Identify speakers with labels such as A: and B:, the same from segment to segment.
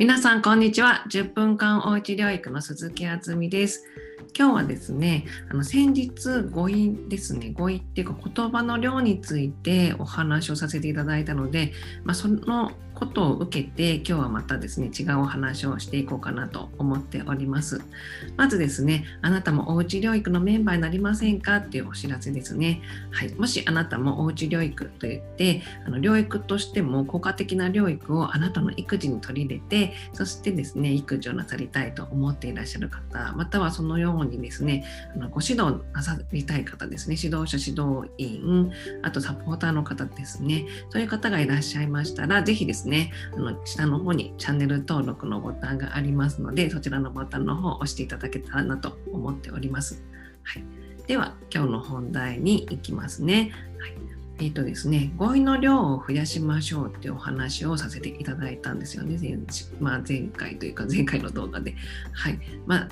A: 皆さんこんにちは。10分間おうち療育の鈴木あつみです。今日はですねあの先日語彙ですね語彙っていうか言葉の量についてお話をさせていただいたので、まあ、そのことを受けて今日はまたですね違うお話をしていこうかなと思っております。まずですねあなたもおうち療育のメンバーになりませんかっていうお知らせですね。はいもしあなたもおうち療育といってあの療育としても効果的な療育をあなたの育児に取り入れてそしてですね育児をなさりたいと思っていらっしゃる方またはそのようにですねあのご指導なさりたい方ですね指導者指導員あとサポーターの方ですねそういう方がいらっしゃいましたら是非ですね、あの下の方にチャンネル登録のボタンがありますので、そちらのボタンの方を押していただけたらなと思っております。はい、では、今日の本題に行きますね。はいえーとですね、語彙の量を増やしましょうっていうお話をさせていただいたんですよね、前,、まあ、前回というか前回の動画で。はいまあ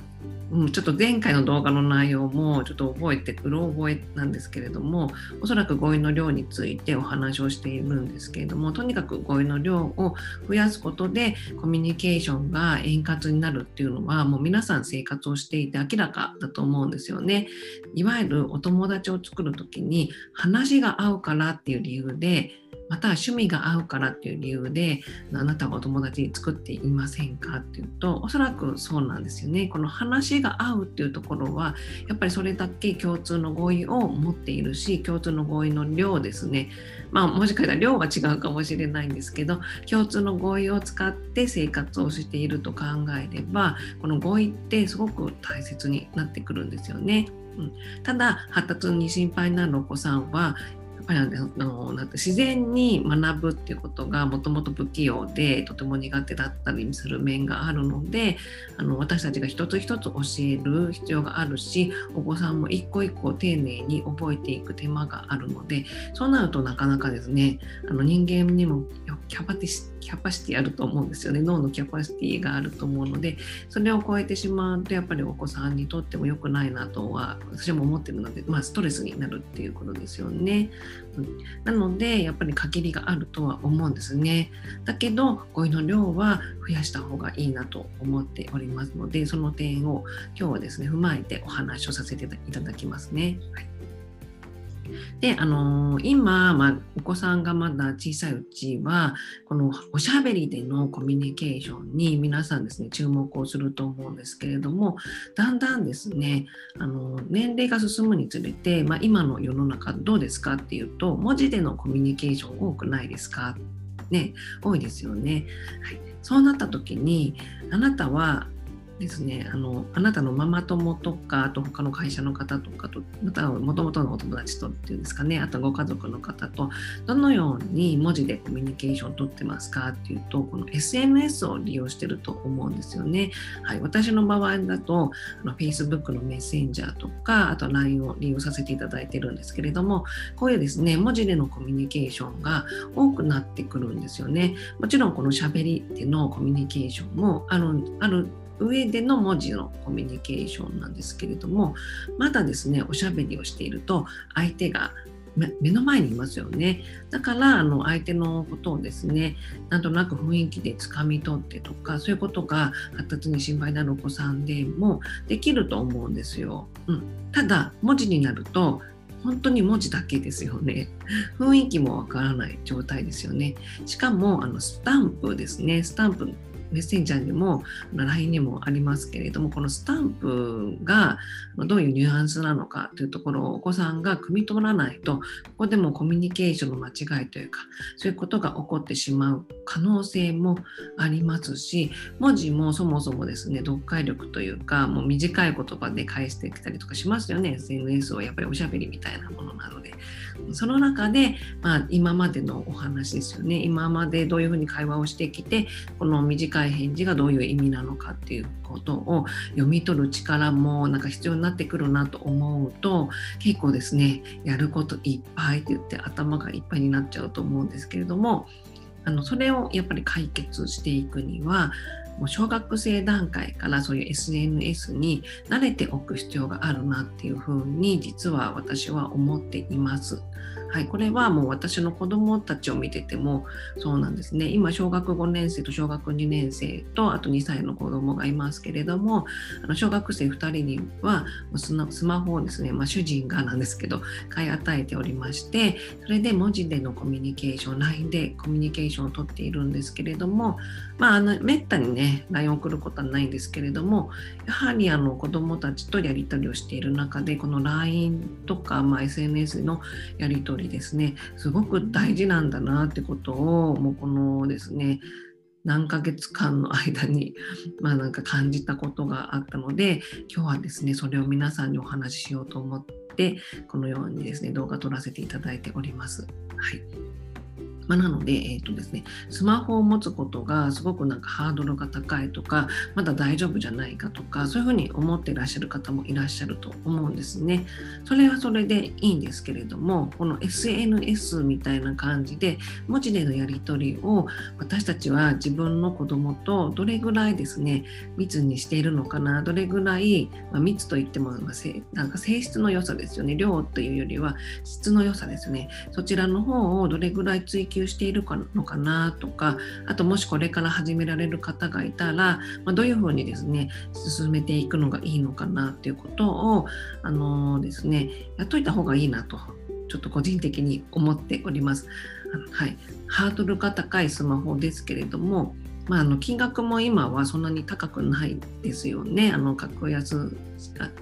A: うん、ちょっと前回の動画の内容もちょっと覚えてうろ覚えなんですけれどもおそらく語彙の量についてお話をしているんですけれどもとにかく語彙の量を増やすことでコミュニケーションが円滑になるっていうのはもう皆さん生活をしていて明らかだと思うんですよね。いわゆるお友達を作る時に話が合うからっていう理由でまた趣味が合うからっていう理由であなたはお友達作っていませんかっていうとおそらくそうなんですよね。この話が合うっていうところはやっぱりそれだけ共通の合意を持っているし共通の合意の量ですね。まあもしかしたら量は違うかもしれないんですけど共通の合意を使って生活をしていると考えればこの合意ってすごく大切になってくるんですよね。うん、ただ発達に心配になるお子さんはぱりあのなんて自然に学ぶっていうことがもともと不器用でとても苦手だったりする面があるのであの私たちが一つ一つ教える必要があるしお子さんも一個一個丁寧に覚えていく手間があるのでそうなるとなかなかですねあの人間にもキャパティキャパシティあると思うんですよね脳のキャパシティがあると思うのでそれを超えてしまうとやっぱりお子さんにとっても良くないなとは私も思ってるので、まあ、ストレスになるっていうことですよね。うん、なのでやっぱり限りがあるとは思うんですね。だけど語彙の量は増やした方がいいなと思っておりますのでその点を今日はですね踏まえてお話をさせていただきますね。はいで、あのー、今、まあ、お子さんがまだ小さいうちは、このおしゃべりでのコミュニケーションに皆さんですね、注目をすると思うんですけれども、だんだんですね、あの年齢が進むにつれて、まあ、今の世の中どうですかっていうと、文字でのコミュニケーション多くないですかね、多いですよね。はい、そうなった時に、あなたはですねあのあなたのママ友とかあと他の会社の方とかとまたもともとのお友達とっていうんですかねあとご家族の方とどのように文字でコミュニケーションをとってますかっていうとこの SNS を利用してると思うんですよね。はい、私の場合だとあの Facebook のメッセンジャーとかあと LINE を利用させていただいてるんですけれどもこういうですね文字でのコミュニケーションが多くなってくるんですよね。もちろんこのしゃべりでのコミュニケーションもあるある上での文字のコミュニケーションなんですけれどもまだですねおしゃべりをしていると相手が目の前にいますよねだからあの相手のことをですねなんとなく雰囲気でつかみ取ってとかそういうことが発達に心配なるお子さんでもできると思うんですよ。うん、ただ文字になると本当に文字だけですよね。雰囲気もわからない状態ですよね。しかもあのスタンプですね。スタンプメッセンジャーにも LINE にもありますけれどもこのスタンプがどういうニュアンスなのかというところをお子さんが汲み取らないとここでもコミュニケーションの間違いというかそういうことが起こってしまう可能性もありますし文字もそもそもですね読解力というかもう短い言葉で返してきたりとかしますよね。SNS はやっぱりおしゃべりみたいなものなので。その中で、まあ、今までのお話ですよね。今までどういうふうに会話をしてきてこの短いい返事がどういう意味なのかっていうことを読み取る力もなんか必要になってくるなと思うと結構ですねやることいっぱいって言って頭がいっぱいになっちゃうと思うんですけれどもあのそれをやっぱり解決していくにはもう小学生段階からそういう SNS に慣れておく必要があるなっていうふうに実は私は思っています。はい、これはもう私の子どもたちを見ててもそうなんですね今小学5年生と小学2年生とあと2歳の子どもがいますけれどもあの小学生2人にはスマホをですね、まあ、主人がなんですけど買い与えておりましてそれで文字でのコミュニケーション LINE でコミュニケーションをとっているんですけれどもまああのめったにね LINE を送ることはないんですけれどもやはりあの子どもたちとやり取りをしている中でこの LINE とか、まあ、SNS のやり取りですねすごく大事なんだなってことをもうこのですね何ヶ月間の間に、まあ、なんか感じたことがあったので今日はですねそれを皆さんにお話ししようと思ってこのようにですね動画撮らせていただいております。はいまあ、なので、えーとですね、スマホを持つことがすごくなんかハードルが高いとかまだ大丈夫じゃないかとかそういうふうに思っていらっしゃる方もいらっしゃると思うんですね。それはそれでいいんですけれどもこの SNS みたいな感じで文字でのやり取りを私たちは自分の子供とどれぐらいですね密にしているのかなどれぐらい、まあ、密といってもなんか性質の良さですよね量というよりは質の良さですねそちらの方をどれぐらい追求しているのかなとかあともしこれから始められる方がいたら、まあ、どういうふうにですね進めていくのがいいのかなっていうことをあのー、ですねやっといた方がいいなとちょっと個人的に思っております。はい、ハードルが高いスマホですけれどもまあ、あの金額も今はそんなに高くないですよね。あの格安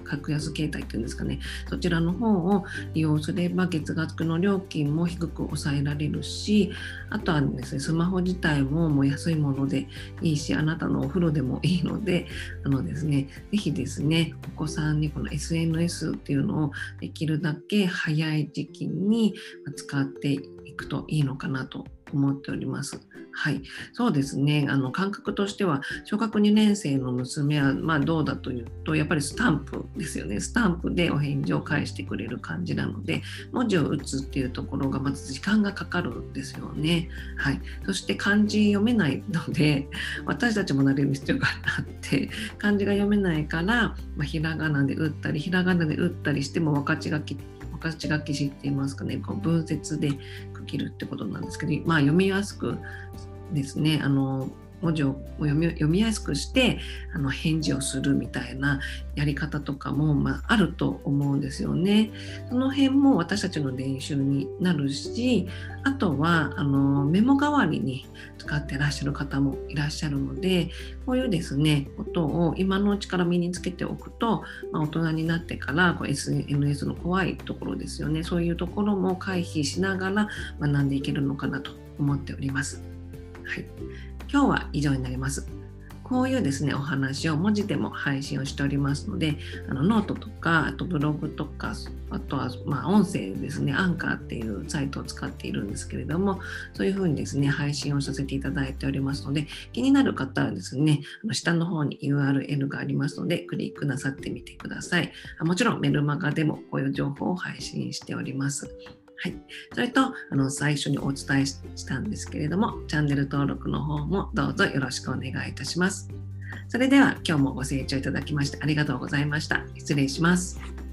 A: 格安携帯っていうんですかね。そちらの方を利用すれば月額の料金も低く抑えられるし、あとはですね、スマホ自体ももう安いものでいいし、あなたのお風呂でもいいので、あのですね、ぜひですね、お子さんにこの SNS っていうのをできるだけ早い時期に使っていくといいのかなと思っております。はい、そうですね。あの感覚としては小学2年生の娘はまあどうだというとやっぱりスタンプですよね。スタンプでお返事を返してくれる感じなので文字を打つっていうところがまず時間がかかるんですよね。はい、そして漢字読めないので私たちも慣れる必要があって漢字が読めないから、まあ、ひらがなで打ったりひらがなで打ったりしても分かち書き分かち書きしっていますかね。こう文節で区切るってことなんですけどまあ読みやすくですねあの文字を読み読みやすくしてあの返事をするみたいなやり方とかも、まあ、あると思うんですよね。その辺も私たちの練習になるしあとはあのメモ代わりに使ってらっしゃる方もいらっしゃるのでこういうですねことを今のうちから身につけておくと、まあ、大人になってからこう SNS の怖いところですよねそういうところも回避しながら学んでいけるのかなと思っております。はい、今日は以上になります。こういうですね、お話を文字でも配信をしておりますので、あのノートとか、あとブログとか、あとはま音声ですね、アンカーっていうサイトを使っているんですけれども、そういうふうにですね、配信をさせていただいておりますので、気になる方はですね、あの下の方に URL がありますので、クリックなさってみてください。もちろんメルマガでもこういう情報を配信しております。はい、それとあの最初にお伝えしたんですけれどもチャンネル登録の方もどうぞよろしくお願いいたします。それでは今日もご清聴いただきましてありがとうございました。失礼します。